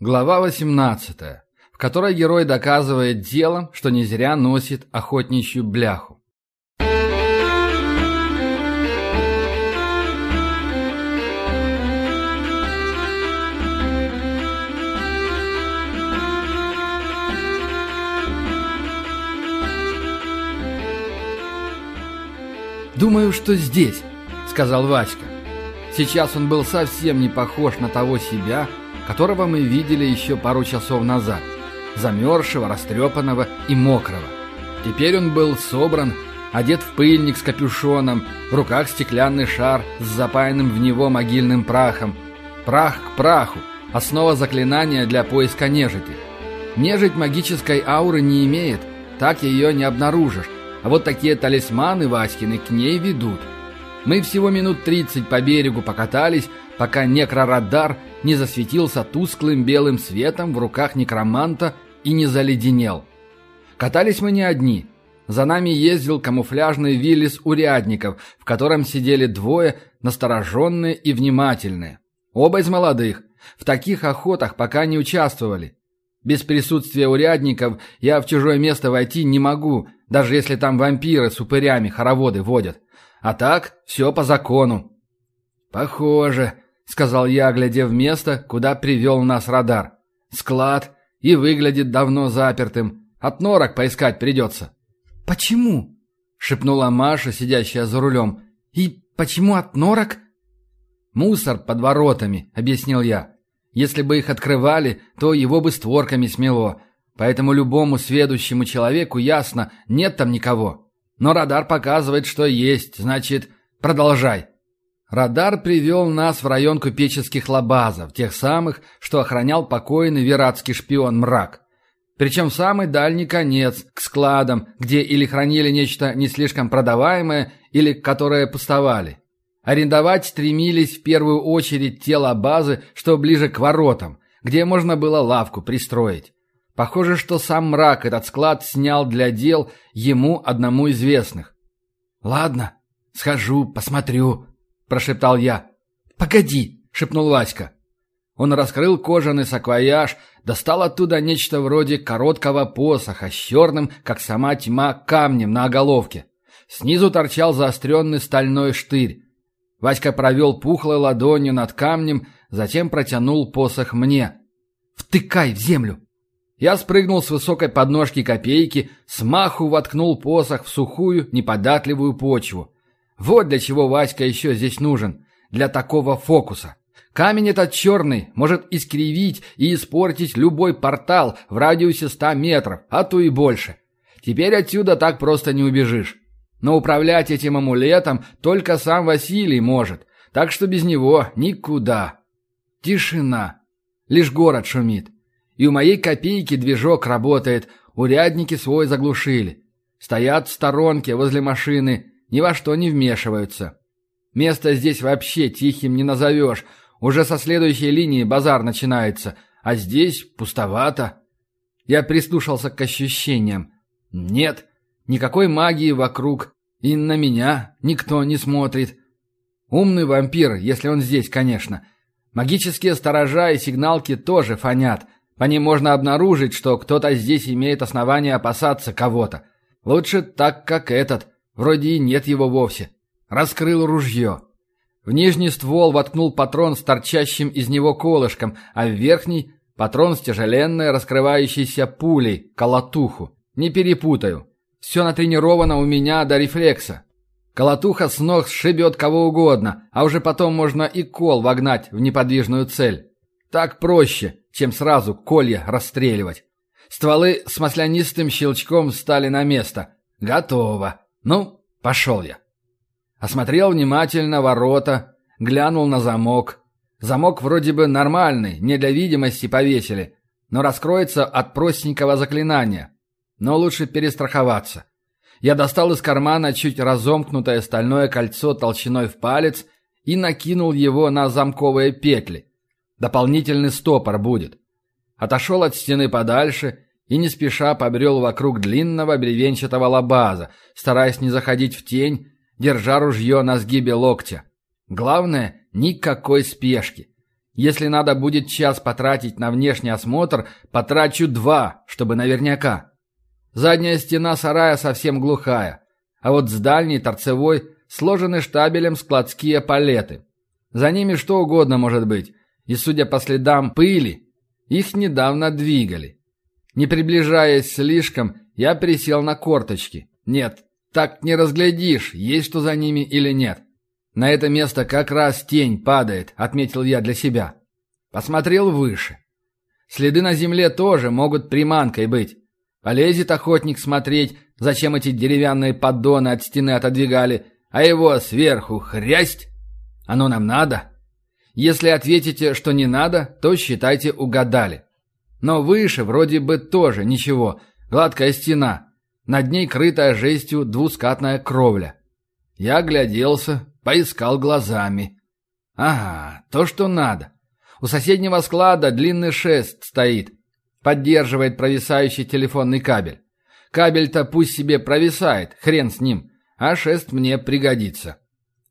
Глава 18, в которой герой доказывает делом, что не зря носит охотничью бляху. «Думаю, что здесь», — сказал Васька. Сейчас он был совсем не похож на того себя, которого мы видели еще пару часов назад. Замерзшего, растрепанного и мокрого. Теперь он был собран, одет в пыльник с капюшоном, в руках стеклянный шар с запаянным в него могильным прахом. Прах к праху – основа заклинания для поиска нежити. Нежить магической ауры не имеет, так ее не обнаружишь, а вот такие талисманы Васькины к ней ведут. Мы всего минут тридцать по берегу покатались, пока некрорадар не засветился тусклым белым светом в руках некроманта и не заледенел. Катались мы не одни. За нами ездил камуфляжный Виллис урядников, в котором сидели двое, настороженные и внимательные. Оба из молодых. В таких охотах пока не участвовали. Без присутствия урядников я в чужое место войти не могу, даже если там вампиры с упырями хороводы водят. А так, все по закону. «Похоже», — сказал я, глядя в место, куда привел нас радар. «Склад. И выглядит давно запертым. От норок поискать придется». «Почему?» — шепнула Маша, сидящая за рулем. «И почему от норок?» «Мусор под воротами», — объяснил я. «Если бы их открывали, то его бы створками смело. Поэтому любому сведущему человеку ясно, нет там никого. Но радар показывает, что есть, значит, продолжай». Радар привел нас в район купеческих лабазов, тех самых, что охранял покойный вератский шпион Мрак. Причем самый дальний конец, к складам, где или хранили нечто не слишком продаваемое, или которое пустовали. Арендовать стремились в первую очередь те лабазы, что ближе к воротам, где можно было лавку пристроить. Похоже, что сам Мрак этот склад снял для дел ему одному известных. «Ладно, схожу, посмотрю», – прошептал я. «Погоди!» – шепнул Васька. Он раскрыл кожаный саквояж, достал оттуда нечто вроде короткого посоха с черным, как сама тьма, камнем на оголовке. Снизу торчал заостренный стальной штырь. Васька провел пухлой ладонью над камнем, затем протянул посох мне. «Втыкай в землю!» Я спрыгнул с высокой подножки копейки, смаху воткнул посох в сухую, неподатливую почву. Вот для чего Васька еще здесь нужен. Для такого фокуса. Камень этот черный может искривить и испортить любой портал в радиусе ста метров, а то и больше. Теперь отсюда так просто не убежишь. Но управлять этим амулетом только сам Василий может, так что без него никуда. Тишина. Лишь город шумит. И у моей копейки движок работает, урядники свой заглушили. Стоят в сторонке возле машины, ни во что не вмешиваются. Место здесь вообще тихим не назовешь. Уже со следующей линии базар начинается, а здесь пустовато. Я прислушался к ощущениям. Нет, никакой магии вокруг, и на меня никто не смотрит. Умный вампир, если он здесь, конечно. Магические сторожа и сигналки тоже фонят. По ним можно обнаружить, что кто-то здесь имеет основания опасаться кого-то. Лучше так, как этот – Вроде и нет его вовсе. Раскрыл ружье. В нижний ствол воткнул патрон с торчащим из него колышком, а в верхний — патрон с тяжеленной раскрывающейся пулей, колотуху. Не перепутаю. Все натренировано у меня до рефлекса. Колотуха с ног сшибет кого угодно, а уже потом можно и кол вогнать в неподвижную цель. Так проще, чем сразу колья расстреливать. Стволы с маслянистым щелчком встали на место. Готово. Ну, пошел я. Осмотрел внимательно ворота, глянул на замок. Замок вроде бы нормальный, не для видимости повесили, но раскроется от простенького заклинания. Но лучше перестраховаться. Я достал из кармана чуть разомкнутое стальное кольцо толщиной в палец и накинул его на замковые петли. Дополнительный стопор будет. Отошел от стены подальше и не спеша побрел вокруг длинного бревенчатого лабаза, стараясь не заходить в тень, держа ружье на сгибе локтя. Главное — никакой спешки. Если надо будет час потратить на внешний осмотр, потрачу два, чтобы наверняка. Задняя стена сарая совсем глухая, а вот с дальней, торцевой, сложены штабелем складские палеты. За ними что угодно может быть, и, судя по следам пыли, их недавно двигали. Не приближаясь слишком, я присел на корточки. Нет, так не разглядишь, есть что за ними или нет. На это место как раз тень падает, отметил я для себя. Посмотрел выше. Следы на земле тоже могут приманкой быть. Полезет охотник смотреть, зачем эти деревянные поддоны от стены отодвигали, а его сверху хрясть. Оно нам надо? Если ответите, что не надо, то считайте угадали. Но выше вроде бы тоже ничего. Гладкая стена. Над ней крытая жестью двускатная кровля. Я огляделся, поискал глазами. Ага, то, что надо. У соседнего склада длинный шест стоит. Поддерживает провисающий телефонный кабель. Кабель-то пусть себе провисает, хрен с ним. А шест мне пригодится.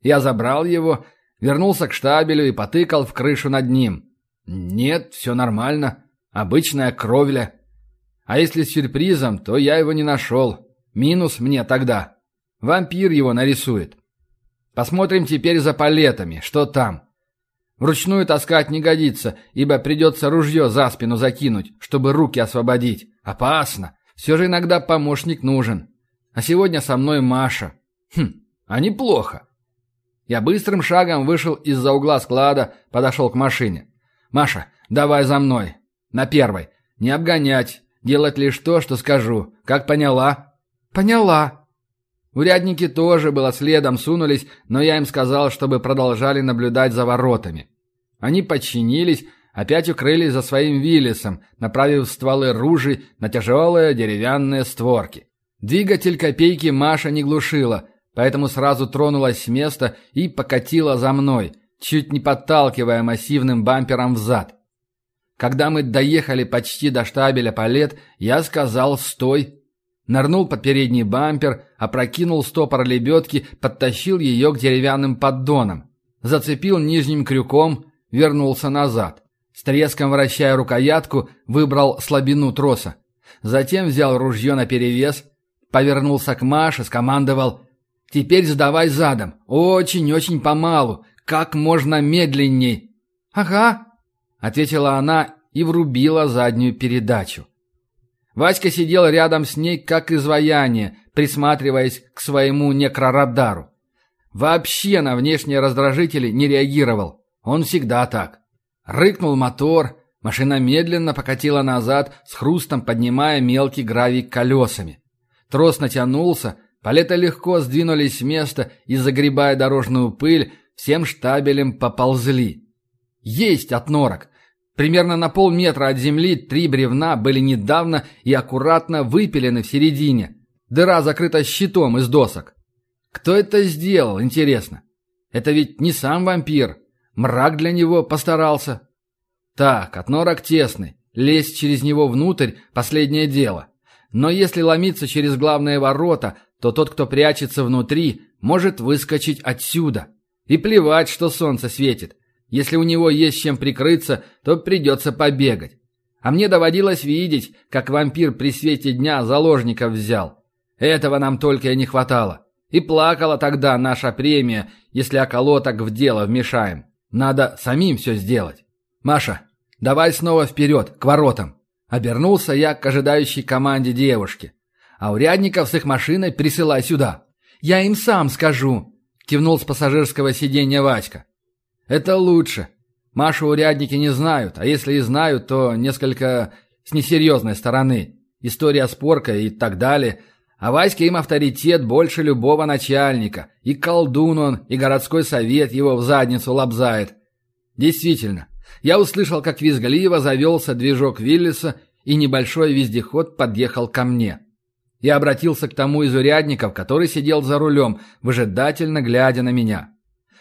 Я забрал его, вернулся к штабелю и потыкал в крышу над ним. Нет, все нормально. Обычная кровля. А если с сюрпризом, то я его не нашел. Минус мне тогда. Вампир его нарисует. Посмотрим теперь за палетами, что там. Вручную таскать не годится, ибо придется ружье за спину закинуть, чтобы руки освободить. Опасно. Все же иногда помощник нужен. А сегодня со мной Маша. Хм, а неплохо. Я быстрым шагом вышел из-за угла склада, подошел к машине. «Маша, давай за мной. На первой. Не обгонять. Делать лишь то, что скажу. Как поняла?» «Поняла». Урядники тоже было следом сунулись, но я им сказал, чтобы продолжали наблюдать за воротами. Они подчинились, опять укрылись за своим Виллисом, направив стволы ружей на тяжелые деревянные створки. Двигатель копейки Маша не глушила, поэтому сразу тронулась с места и покатила за мной, чуть не подталкивая массивным бампером взад. Когда мы доехали почти до штабеля палет, я сказал «стой». Нырнул под передний бампер, опрокинул стопор лебедки, подтащил ее к деревянным поддонам. Зацепил нижним крюком, вернулся назад. С треском вращая рукоятку, выбрал слабину троса. Затем взял ружье наперевес, повернулся к Маше, скомандовал «Теперь сдавай задом, очень-очень помалу, как можно медленней». «Ага», — ответила она и врубила заднюю передачу. Васька сидел рядом с ней, как изваяние, присматриваясь к своему некрорадару. Вообще на внешние раздражители не реагировал. Он всегда так. Рыкнул мотор, машина медленно покатила назад, с хрустом поднимая мелкий гравий колесами. Трос натянулся, палеты легко сдвинулись с места и, загребая дорожную пыль, всем штабелем поползли. Есть от норок. Примерно на полметра от земли три бревна были недавно и аккуратно выпилены в середине. Дыра закрыта щитом из досок. Кто это сделал, интересно? Это ведь не сам вампир. Мрак для него постарался. Так, от норок тесный. Лезть через него внутрь – последнее дело. Но если ломиться через главные ворота, то тот, кто прячется внутри, может выскочить отсюда. И плевать, что солнце светит. Если у него есть чем прикрыться, то придется побегать. А мне доводилось видеть, как вампир при свете дня заложников взял. Этого нам только и не хватало. И плакала тогда наша премия, если околоток в дело вмешаем. Надо самим все сделать. Маша, давай снова вперед, к воротам. Обернулся я к ожидающей команде девушки. А урядников с их машиной присылай сюда. Я им сам скажу, кивнул с пассажирского сиденья Васька. Это лучше. Машу урядники не знают, а если и знают, то несколько с несерьезной стороны. История с поркой и так далее. А Ваське им авторитет больше любого начальника. И колдун он, и городской совет его в задницу лобзает. Действительно, я услышал, как визгливо завелся движок Виллиса, и небольшой вездеход подъехал ко мне. Я обратился к тому из урядников, который сидел за рулем, выжидательно глядя на меня.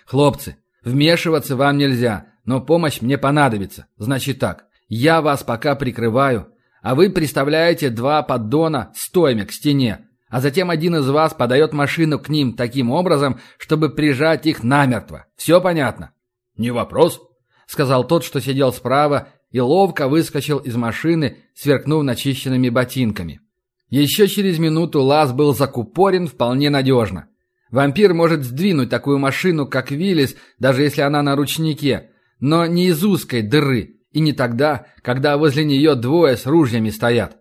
«Хлопцы, Вмешиваться вам нельзя, но помощь мне понадобится. Значит так, я вас пока прикрываю, а вы приставляете два поддона стоями к стене, а затем один из вас подает машину к ним таким образом, чтобы прижать их намертво. Все понятно? Не вопрос. — сказал тот, что сидел справа, и ловко выскочил из машины, сверкнув начищенными ботинками. Еще через минуту лаз был закупорен вполне надежно. Вампир может сдвинуть такую машину, как Виллис, даже если она на ручнике, но не из узкой дыры, и не тогда, когда возле нее двое с ружьями стоят.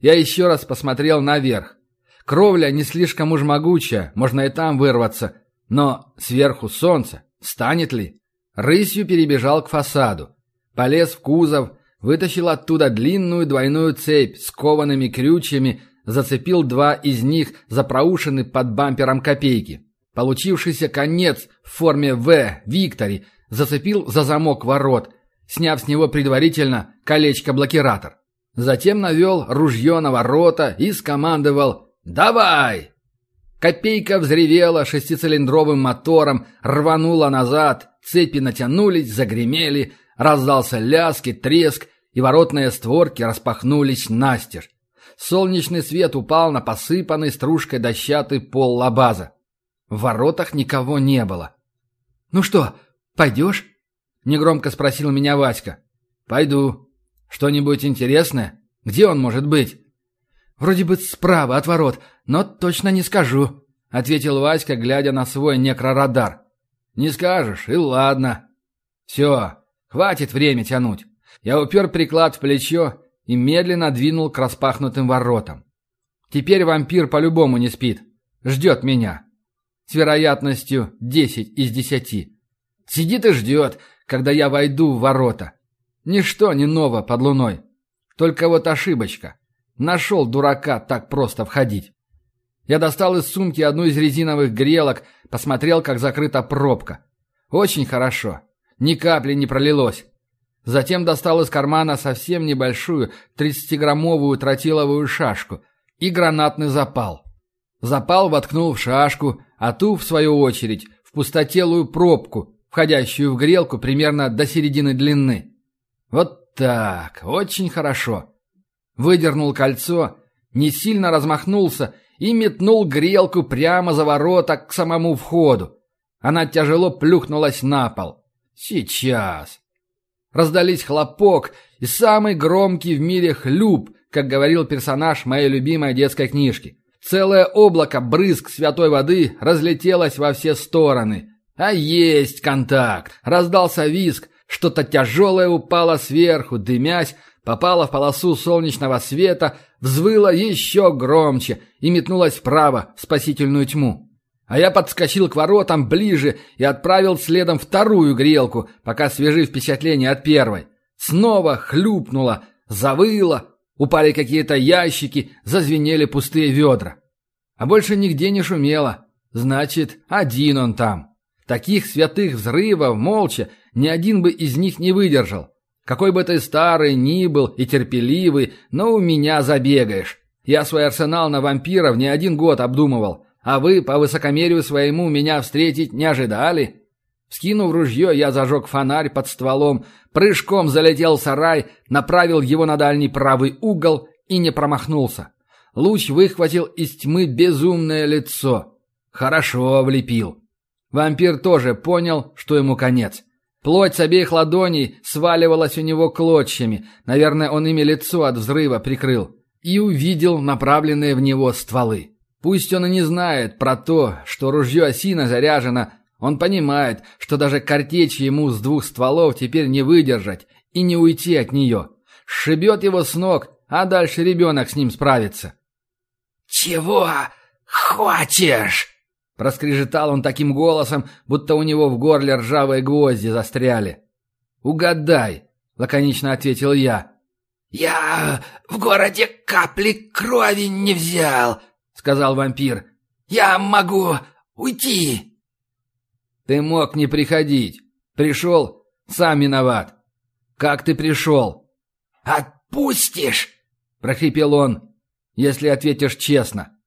Я еще раз посмотрел наверх. Кровля не слишком уж могучая, можно и там вырваться, но сверху солнце, станет ли? Рысью перебежал к фасаду. Полез в кузов, вытащил оттуда длинную двойную цепь с коваными крючьями, зацепил два из них за проушины под бампером копейки. Получившийся конец в форме «В» Виктори зацепил за замок ворот, сняв с него предварительно колечко-блокиратор. Затем навел ружье на ворота и скомандовал «Давай!». Копейка взревела шестицилиндровым мотором, рванула назад, цепи натянулись, загремели, раздался лязг и треск, и воротные створки распахнулись настежь. Солнечный свет упал на посыпанный стружкой дощатый пол лабаза. В воротах никого не было. «Ну что, пойдешь?» — негромко спросил меня Васька. «Пойду. Что-нибудь интересное? Где он может быть?» «Вроде бы справа от ворот, но точно не скажу», — ответил Васька, глядя на свой некрорадар. «Не скажешь, и ладно. Все, хватит время тянуть». Я упер приклад в плечо и медленно двинул к распахнутым воротам. Теперь вампир по-любому не спит. Ждет меня. С вероятностью 10 из 10. Сидит и ждет, когда я войду в ворота. Ничто не ново под луной. Только вот ошибочка. Нашел дурака так просто входить. Я достал из сумки одну из резиновых грелок, посмотрел, как закрыта пробка. Очень хорошо. Ни капли не пролилось. Затем достал из кармана совсем небольшую 30-граммовую тротиловую шашку и гранатный запал. Запал воткнул в шашку, а ту, в свою очередь, в пустотелую пробку, входящую в грелку примерно до середины длины. Вот так, очень хорошо. Выдернул кольцо, не сильно размахнулся и метнул грелку прямо за ворота к самому входу. Она тяжело плюхнулась на пол. Сейчас. Раздались хлопок и самый громкий в мире хлюп, как говорил персонаж моей любимой детской книжки. Целое облако брызг святой воды разлетелось во все стороны. А есть контакт! Раздался визг, что-то тяжелое упало сверху, дымясь, попало в полосу солнечного света, взвыло еще громче и метнулось вправо, в спасительную тьму. А я подскочил к воротам ближе и отправил следом вторую грелку, пока свежи впечатления от первой. Снова хлюпнуло, завыло, упали какие-то ящики, зазвенели пустые ведра. А больше нигде не шумело. Значит, один он там. Таких святых взрывов, молча, ни один бы из них не выдержал. Какой бы ты старый ни был и терпеливый, но у меня забегаешь. Я свой арсенал на вампиров не один год обдумывал, а вы по высокомерию своему меня встретить не ожидали. Скинув ружье, я зажег фонарь под стволом, прыжком залетел в сарай, направил его на дальний правый угол и не промахнулся. Луч выхватил из тьмы безумное лицо. Хорошо влепил. Вампир тоже понял, что ему конец. Плоть с обеих ладоней сваливалась у него клочьями. Наверное, он ими лицо от взрыва прикрыл. И увидел направленные в него стволы. Пусть он и не знает про то, что ружье осина заряжено, он понимает, что даже картечь ему с двух стволов теперь не выдержать и не уйти от нее. Шибет его с ног, а дальше ребенок с ним справится. «Чего хочешь?» Проскрежетал он таким голосом, будто у него в горле ржавые гвозди застряли. «Угадай», — лаконично ответил я. «Я в городе капли крови не взял», — сказал вампир. «Я могу уйти». «Ты мог не приходить. Пришел, сам виноват. Как ты пришел?» «Отпустишь?» — прохрипел он. «Если ответишь честно».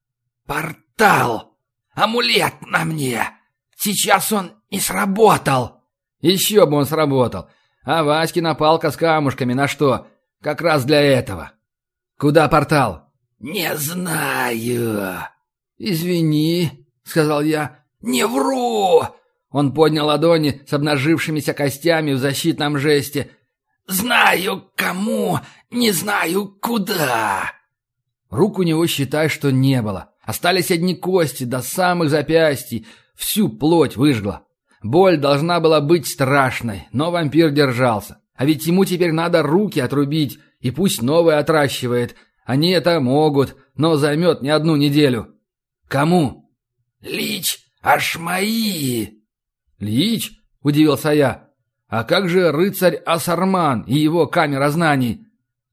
«Портал!» Амулет на мне! Сейчас он не сработал!» «Еще бы он сработал! А Васькина палка с камушками на что? Как раз для этого!» «Куда портал?» «Не знаю!» «Извини», — сказал я. «Не вру! Он поднял ладони с обнажившимися костями в защитном жесте. «Знаю кому, не знаю куда!» Рук у него, считай, что не было. Остались одни кости до самых запястий. Всю плоть выжгла. Боль должна была быть страшной, но вампир держался. А ведь ему теперь надо руки отрубить, и пусть новые отращивает. Они это могут, но займет не одну неделю. Кому? Лич, аж мои. Лич? Удивился я. А как же рыцарь Асарман и его камера знаний?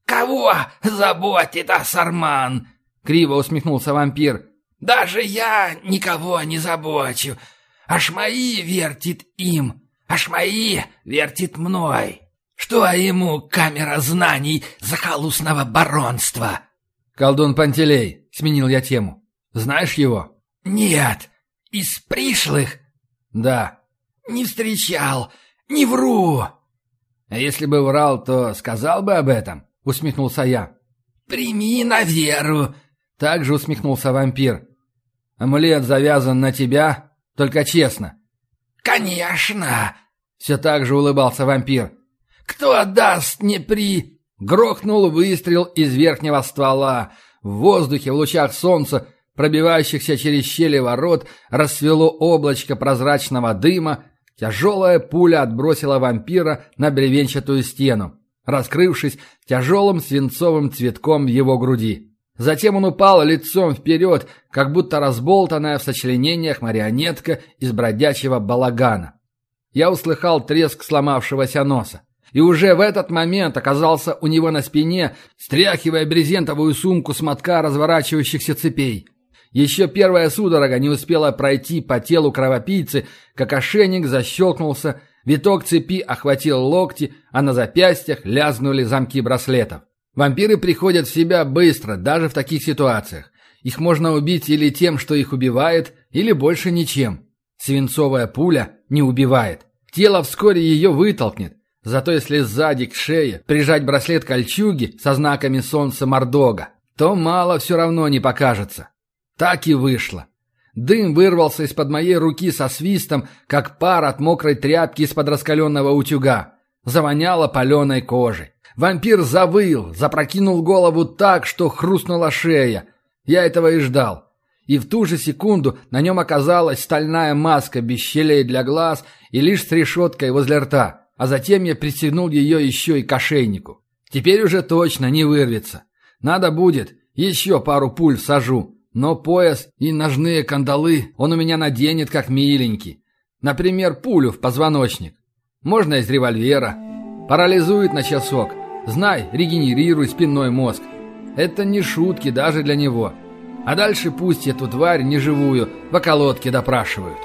Кого заботит Асарман? Криво усмехнулся вампир. Даже я никого не забочу. Аж мои вертит им, аж мои вертит мной. Что ему камера знаний захолустного баронства? Колдун Пантелей, сменил я тему. Знаешь его? Нет. Из пришлых? Да. Не встречал. Не вру. А если бы врал, то сказал бы об этом, усмехнулся я. Прими на веру. Также усмехнулся вампир. Амулет завязан на тебя, только честно. Конечно. Все так же улыбался вампир. Кто даст мне при... Грохнул выстрел из верхнего ствола. В воздухе, в лучах солнца, пробивающихся через щели ворот, расцвело облачко прозрачного дыма. Тяжелая пуля отбросила вампира на бревенчатую стену, раскрывшись тяжелым свинцовым цветком в его груди. Затем он упал лицом вперед, как будто разболтанная в сочленениях марионетка из бродячего балагана. Я услыхал треск сломавшегося носа и уже в этот момент оказался у него на спине, стряхивая брезентовую сумку с мотка разворачивающихся цепей. Еще первая судорога не успела пройти по телу кровопийцы, как ошейник защелкнулся, виток цепи охватил локти, а на запястьях лязгнули замки браслетов. Вампиры приходят в себя быстро, даже в таких ситуациях. Их можно убить или тем, что их убивает, или больше ничем. Свинцовая пуля не убивает. Тело вскоре ее вытолкнет, Зато если сзади к шее прижать браслет кольчуги со знаками солнца Мордога, то мало все равно не покажется. Так и вышло. Дым вырвался из-под моей руки со свистом, как пар от мокрой тряпки из-под раскаленного утюга. Завоняло паленой кожей. Вампир завыл, запрокинул голову так, что хрустнула шея. Я этого и ждал. И в ту же секунду на нем оказалась стальная маска без щелей для глаз и лишь с решеткой возле рта а затем я пристегнул ее еще и к ошейнику. Теперь уже точно не вырвется. Надо будет, еще пару пуль сажу, но пояс и ножные кандалы он у меня наденет как миленький. Например, пулю в позвоночник. Можно из револьвера. Парализует на часок. Знай, регенерируй спинной мозг. Это не шутки даже для него. А дальше пусть эту тварь неживую в околотке допрашивают.